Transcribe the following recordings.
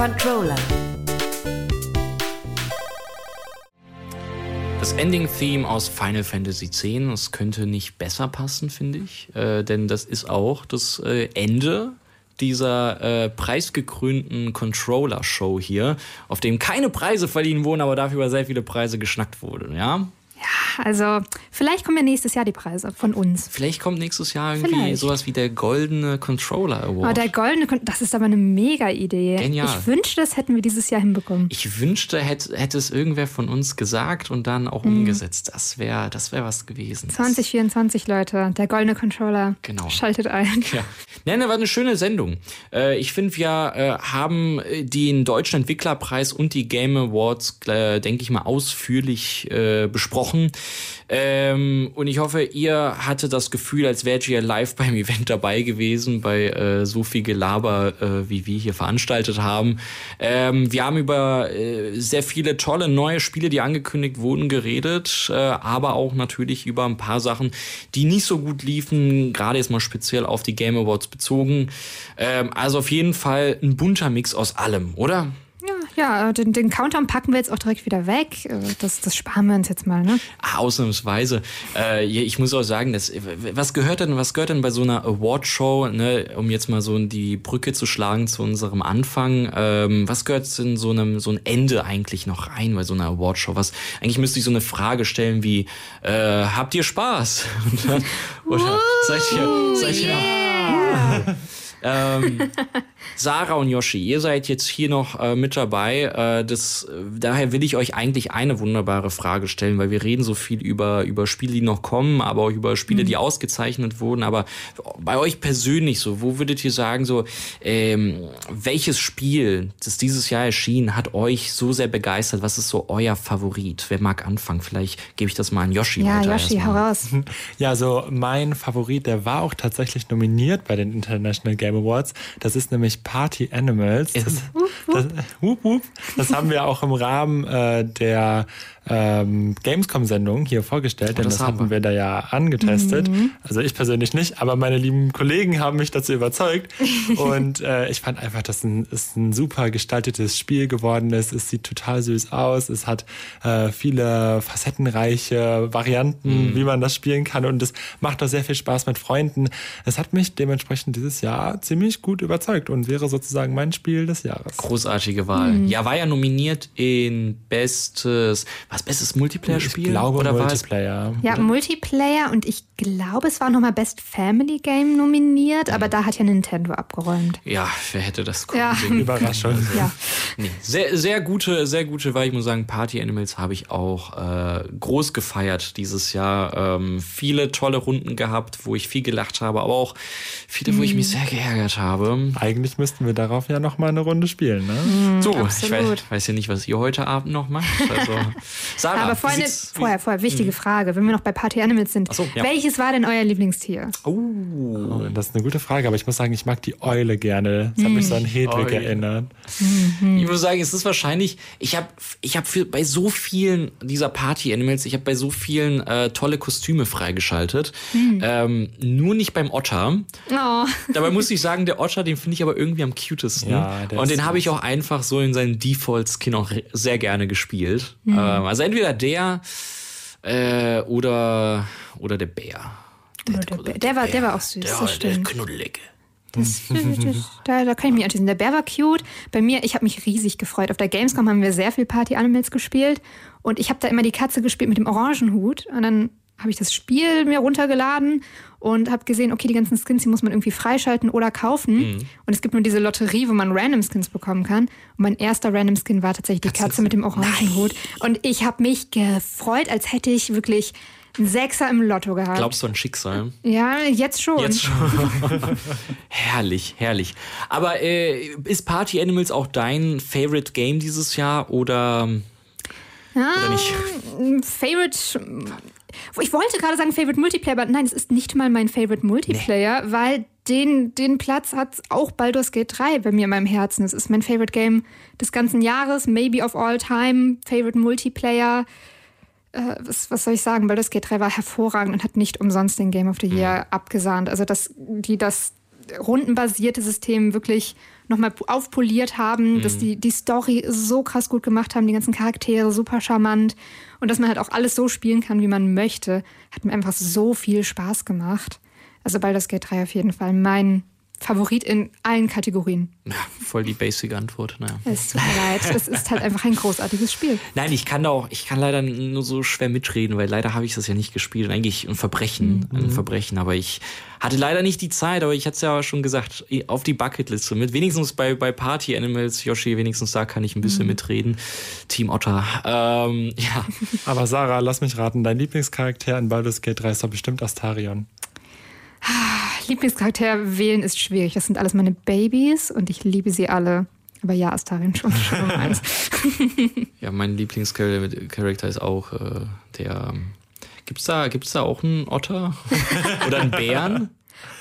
Controller. Das Ending-Theme aus Final Fantasy X, das könnte nicht besser passen, finde ich. Äh, denn das ist auch das äh, Ende dieser äh, preisgekrönten Controller-Show hier, auf dem keine Preise verliehen wurden, aber dafür über sehr viele Preise geschnackt wurden, ja? Also vielleicht kommen ja nächstes Jahr die Preise von uns. Vielleicht kommt nächstes Jahr irgendwie Vielleicht. sowas wie der Goldene Controller Award. Aber der goldene, das ist aber eine mega Idee. Genial. Ich wünschte, das hätten wir dieses Jahr hinbekommen. ich wünschte, hätte, hätte es irgendwer von uns gesagt und dann auch Mhm. umgesetzt. Das wäre das wär was gewesen. Das- 2024, Leute, der goldene Controller. Genau. Schaltet ein. Ja. Nein, das war eine schöne Sendung. Äh, ich finde, wir äh, haben äh, den Deutschen Entwicklerpreis und die Game Awards, denke ich mal, ausführlich besprochen. Ähm, und ich hoffe, ihr hattet das Gefühl, als wärt ihr live beim Event dabei gewesen, bei äh, so viel Gelaber, äh, wie wir hier veranstaltet haben. Ähm, wir haben über äh, sehr viele tolle neue Spiele, die angekündigt wurden, geredet, äh, aber auch natürlich über ein paar Sachen, die nicht so gut liefen, gerade jetzt mal speziell auf die Game Awards bezogen. Ähm, also auf jeden Fall ein bunter Mix aus allem, oder? Ja, ja den, den Countdown packen wir jetzt auch direkt wieder weg. Äh, Das, das sparen wir uns jetzt mal, ne? Ah, Ausnahmsweise. Äh, ich muss auch sagen, dass, was gehört denn, was gehört denn bei so einer Awardshow, ne, um jetzt mal so die Brücke zu schlagen zu unserem Anfang, ähm, was gehört in so einem so ein Ende eigentlich noch rein bei so einer Awardshow? Was eigentlich müsste ich so eine Frage stellen wie äh, habt ihr Spaß? Dann, oder seid ihr, seid ihr ähm, Sarah und Yoshi, ihr seid jetzt hier noch äh, mit dabei. Äh, das, äh, daher will ich euch eigentlich eine wunderbare Frage stellen, weil wir reden so viel über, über Spiele, die noch kommen, aber auch über Spiele, die ausgezeichnet wurden. Aber bei euch persönlich so, wo würdet ihr sagen, so, ähm, welches Spiel, das dieses Jahr erschien, hat euch so sehr begeistert? Was ist so euer Favorit? Wer mag anfangen? Vielleicht gebe ich das mal an Yoshi Ja, weiter. Yoshi, hau raus. Ja, also mein Favorit, der war auch tatsächlich nominiert bei den International Game Awards. Das ist nämlich Party Animals. Das, das, wup. das haben wir auch im Rahmen äh, der ähm, Gamescom-Sendung hier vorgestellt, denn das das, hatten wir. wir da ja angetestet. Also ich persönlich nicht, aber meine lieben Kollegen haben mich dazu überzeugt. Und äh, ich fand einfach, dass ein, es ein super gestaltetes Spiel geworden ist. Es sieht total süß aus. Es hat äh, viele facettenreiche Varianten, wie man das spielen kann. Und es macht auch sehr viel Spaß mit Freunden. Es hat mich dementsprechend dieses Jahr ziemlich gut überzeugt und wäre sozusagen mein Spiel des Jahres. Großartige Wahl. Ja, war ja nominiert in bestes, was bestes Multiplayer-Spiel? Ich glaube Oder war es Multiplayer. Ja, Multiplayer und ich glaube, es war nochmal Best Family Game nominiert, aber da hat ja Nintendo abgeräumt. Ja, wer hätte das Ja. sehen? Überraschung. Ja. Nee, sehr, sehr gute, sehr gute, weil ich muss sagen, Party Animals habe ich auch äh, groß gefeiert dieses Jahr. Ähm, viele tolle Runden gehabt, wo ich viel gelacht habe, aber auch viele, wo ich mich sehr geärgert habe. Eigentlich müssten wir darauf ja noch mal eine Runde spielen, ne? So, ich weiß, absolut. weiß ja nicht, was ihr heute Abend noch macht. Also, Sarah, Aber vorher, vorher, vorher, wichtige Frage, wenn wir noch bei Party Animals sind. Ach so, ja. Welches war denn euer Lieblingstier? Oh, das ist eine gute Frage, aber ich muss sagen, ich mag die Eule gerne. Das hat mich so an Hedwig Eule. erinnert. Ich muss sagen, es ist wahrscheinlich, ich habe ich hab für, bei so vielen dieser Party Animals, ich habe bei so vielen äh, tolle Kostüme freigeschaltet. Ähm, nur nicht beim Otter. Oh, Dabei muss ich sagen, der Otter, den finde ich aber irgendwie am cutesten. Ja, Und den habe ich auch einfach so in seinen Default-Skin auch sehr gerne gespielt. Ähm, also entweder der äh, oder, oder der Bär. Oder der Bär. Der war- der war auch süß, Der, das der. Knuddelige. das, das, da, da kann ich mich anschließen. Der Bär war cute. Bei mir, ich habe mich riesig gefreut. Auf der Gamescom haben wir sehr viel Party Animals gespielt. Und ich habe da immer die Katze gespielt mit dem Orangenhut. Und dann habe ich das Spiel mir runtergeladen und habe gesehen, okay, die ganzen Skins, die muss man irgendwie freischalten oder kaufen. Und es gibt nur diese Lotterie, wo man Random Skins bekommen kann. Und mein erster Random Skin war tatsächlich die Katze mit dem Orangenhut. Und ich habe mich gefreut, als hätte ich wirklich einen Sechser im Lotto gehabt. Glaubst du an Schicksal? ja, jetzt schon. Jetzt schon. herrlich, herrlich. Aber äh, ist Party Animals auch dein Favorite Game dieses Jahr oder, oder nicht? Favorite. Ich wollte gerade sagen Favorite Multiplayer, aber nein, es ist nicht mal mein Favorite Multiplayer, weil den, den Platz hat auch Baldur's Gate 3 bei mir in meinem Herzen. Es ist mein Favorite Game des ganzen Jahres, maybe of all time, Favorite Multiplayer. Äh, was, was soll ich sagen? Baldur's Gate 3 war hervorragend und hat nicht umsonst den Game of the Year abgesahnt. Also, dass die das rundenbasierte System wirklich nochmal aufpoliert haben, mhm. dass die die Story so krass gut gemacht haben, die ganzen Charaktere super charmant und dass man halt auch alles so spielen kann, wie man möchte, hat mir einfach so viel Spaß gemacht. Also Baldur's Gate 3 auf jeden Fall mein Favorit in allen Kategorien. Ja, voll die basic Antwort. Naja. Es tut mir leid, es ist halt einfach ein großartiges Spiel. Nein, ich kann da auch, ich kann leider nur so schwer mitreden, weil leider habe ich das ja nicht gespielt. Eigentlich ein Verbrechen, mhm. ein Verbrechen. Aber ich hatte leider nicht die Zeit, aber ich hatte es ja schon gesagt, auf die Bucketliste mit. Wenigstens bei, bei Party Animals, Yoshi, wenigstens da kann ich ein bisschen mhm. mitreden. Team Otter. Ähm, ja. Aber Sarah, lass mich raten, dein Lieblingscharakter in Baldur's Gate 3 ist doch bestimmt Astarion. Lieblingscharakter wählen ist schwierig. Das sind alles meine Babys und ich liebe sie alle. Aber ja, Astarion schon, schon eins. ja, mein Lieblingscharakter ist auch äh, der. Gibt's da, gibt's da auch einen Otter? Oder einen Bären?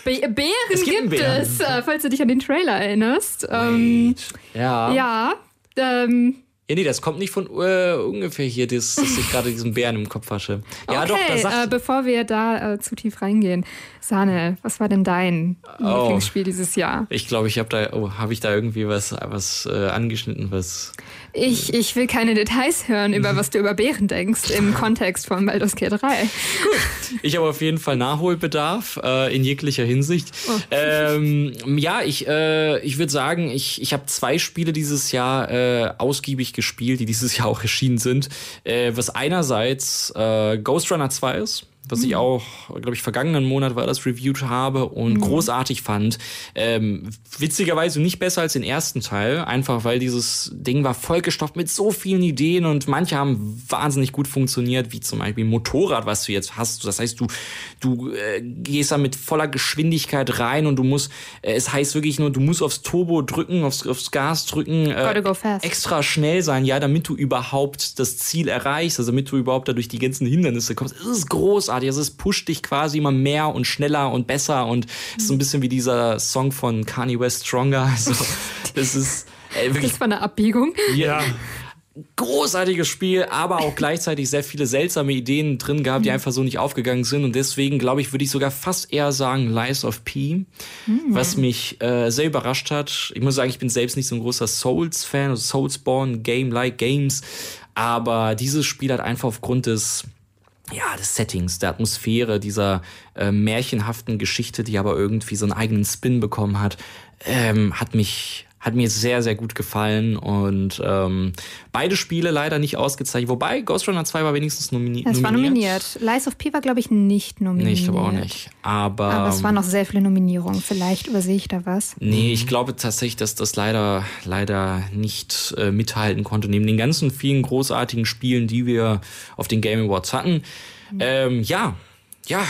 Be Bären es gibt, gibt Bären. es, äh, falls du dich an den Trailer erinnerst. Ähm, ja. Ja. Ähm, ja, nee, das kommt nicht von äh, ungefähr hier, das, dass ich gerade diesen Bären im Kopf wasche. Ja, okay, doch, da sagt... Äh, bevor wir da äh, zu tief reingehen, Sahne, was war denn dein oh, Lieblingsspiel dieses Jahr? Ich glaube, ich habe da, oh, habe ich da irgendwie was, was äh, angeschnitten, was ich, ich will keine Details hören, über was du über Bären denkst im Kontext von Baldur's Gate 3. Gut. Ich habe auf jeden Fall Nachholbedarf äh, in jeglicher Hinsicht. Oh. Ähm, ja, ich, äh, ich würde sagen, ich, ich habe zwei Spiele dieses Jahr äh, ausgiebig gespielt, die dieses Jahr auch erschienen sind. Äh, was einerseits äh, Ghost Runner 2 ist was ich mhm. auch, glaube ich, vergangenen Monat war das reviewed habe und mhm. großartig fand. Ähm, witzigerweise nicht besser als den ersten Teil, einfach weil dieses Ding war vollgestopft mit so vielen Ideen und manche haben wahnsinnig gut funktioniert, wie zum Beispiel Motorrad, was du jetzt hast. Das heißt, du, du äh, gehst da mit voller Geschwindigkeit rein und du musst, äh, es heißt wirklich nur, du musst aufs Turbo drücken, aufs, aufs Gas drücken, äh, extra schnell sein, ja, damit du überhaupt das Ziel erreichst, also damit du überhaupt da durch die ganzen Hindernisse kommst. Es ist großartig großartig. Also es pusht dich quasi immer mehr und schneller und besser und ist so ein bisschen wie dieser Song von Kanye West Stronger. Also das ist äh, wirklich. Das war eine Abbiegung. Ja. Großartiges Spiel, aber auch gleichzeitig sehr viele seltsame Ideen drin gehabt, die mhm. einfach so nicht aufgegangen sind. Und deswegen, glaube ich, würde ich sogar fast eher sagen Lies of P, mhm. was mich äh, sehr überrascht hat. Ich muss sagen, ich bin selbst nicht so ein großer Souls-Fan, also Soulsborne, Game-like Games. Aber dieses Spiel hat einfach aufgrund des ja, des Settings, der Atmosphäre, dieser äh, märchenhaften Geschichte, die aber irgendwie so einen eigenen Spin bekommen hat, ähm, hat mich hat mir sehr, sehr gut gefallen und ähm, beide Spiele leider nicht ausgezeichnet. Wobei Ghost Runner 2 war wenigstens nomini es nominiert. Es war nominiert. Lies of P war, glaube ich, nicht nominiert. Nee, ich glaube auch nicht. Aber, Aber es waren noch sehr viele Nominierungen. Vielleicht übersehe ich da was. Nee, ich glaube tatsächlich, dass das leider, leider nicht äh, mithalten konnte. Neben den ganzen vielen großartigen Spielen, die wir auf den Game Awards hatten. Mhm. Ähm, ja, ja,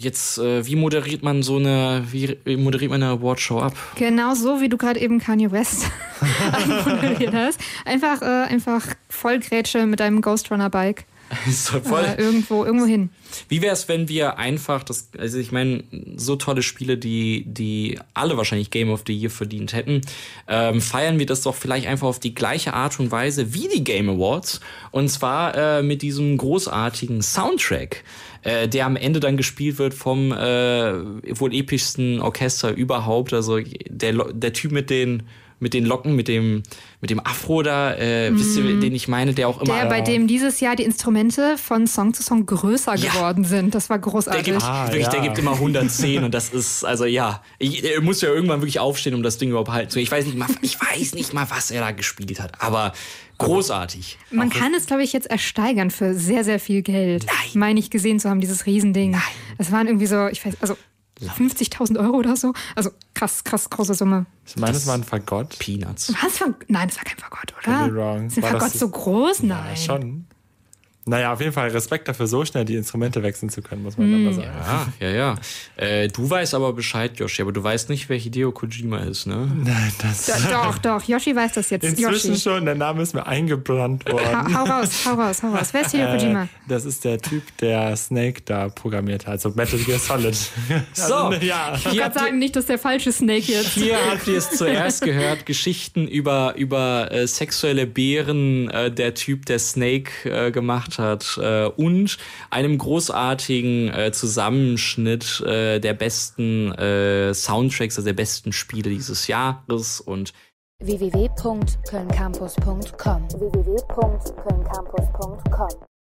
jetzt, äh, wie moderiert man so eine, wie moderiert man eine Awardshow ab? Genau so, wie du gerade eben Kanye West moderiert hast. Einfach, äh, einfach Vollgrätsche mit deinem Ghost Runner Bike. so voll. Äh, irgendwo, irgendwo hin. Wie wäre es, wenn wir einfach das, also ich meine, so tolle Spiele, die, die alle wahrscheinlich Game of the Year verdient hätten, ähm, feiern wir das doch vielleicht einfach auf die gleiche Art und Weise wie die Game Awards. Und zwar äh, mit diesem großartigen Soundtrack äh, der am Ende dann gespielt wird vom äh, wohl epischsten Orchester überhaupt. Also der, der Typ mit den mit den Locken, mit dem, mit dem Afro da, äh, mm. wisst ihr, mhm. den ich meine, der auch immer. Der, bei dem dieses Jahr die Instrumente von Song zu Song größer ja. geworden sind. Das war großartig. Der gibt, ah, wirklich, ja. der gibt immer 110 und das ist, also ja, ich, er muss ja irgendwann wirklich aufstehen, um das Ding überhaupt halten zu Ich weiß nicht mal, ich weiß nicht mal, was er da gespielt hat, aber großartig. Man auch kann es, glaube ich, jetzt ersteigern für sehr, sehr viel Geld. Nein. Meine ich gesehen zu haben, dieses Riesending. Nein. Es waren irgendwie so, ich weiß, also 50.000 Euro oder so. Also krass, krass große Summe. Ich meine, es war ein Fagott. Peanuts. Was? Nein, es war kein Fagott, oder? Ist ein Fagott so groß? Nein. Ja, schon. Naja, auf jeden Fall Respekt dafür, so schnell die Instrumente wechseln zu können, muss man mm. dann mal sagen. Ja, ja, ja. Äh, du weißt aber Bescheid, Yoshi, aber du weißt nicht, wer Hideo Kojima ist, ne? Nein, das. Da, doch, doch, Yoshi weiß das jetzt. Inzwischen Yoshi. schon, der Name ist mir eingebrannt worden. Ha, hau raus, hau raus, hau raus. Wer ist Hideo äh, Kojima? Das ist der Typ, der Snake da programmiert hat, also Metal Gear Solid. so, also, ja. Ich wollte gerade sagen, nicht, dass der falsche Snake jetzt. Hier habt ihr es zuerst gehört, Geschichten über, über äh, sexuelle Bären, äh, der Typ, der Snake äh, gemacht hat äh, und einem großartigen äh, Zusammenschnitt äh, der besten äh, Soundtracks, also der besten Spiele dieses Jahres und www.kölncampus.com www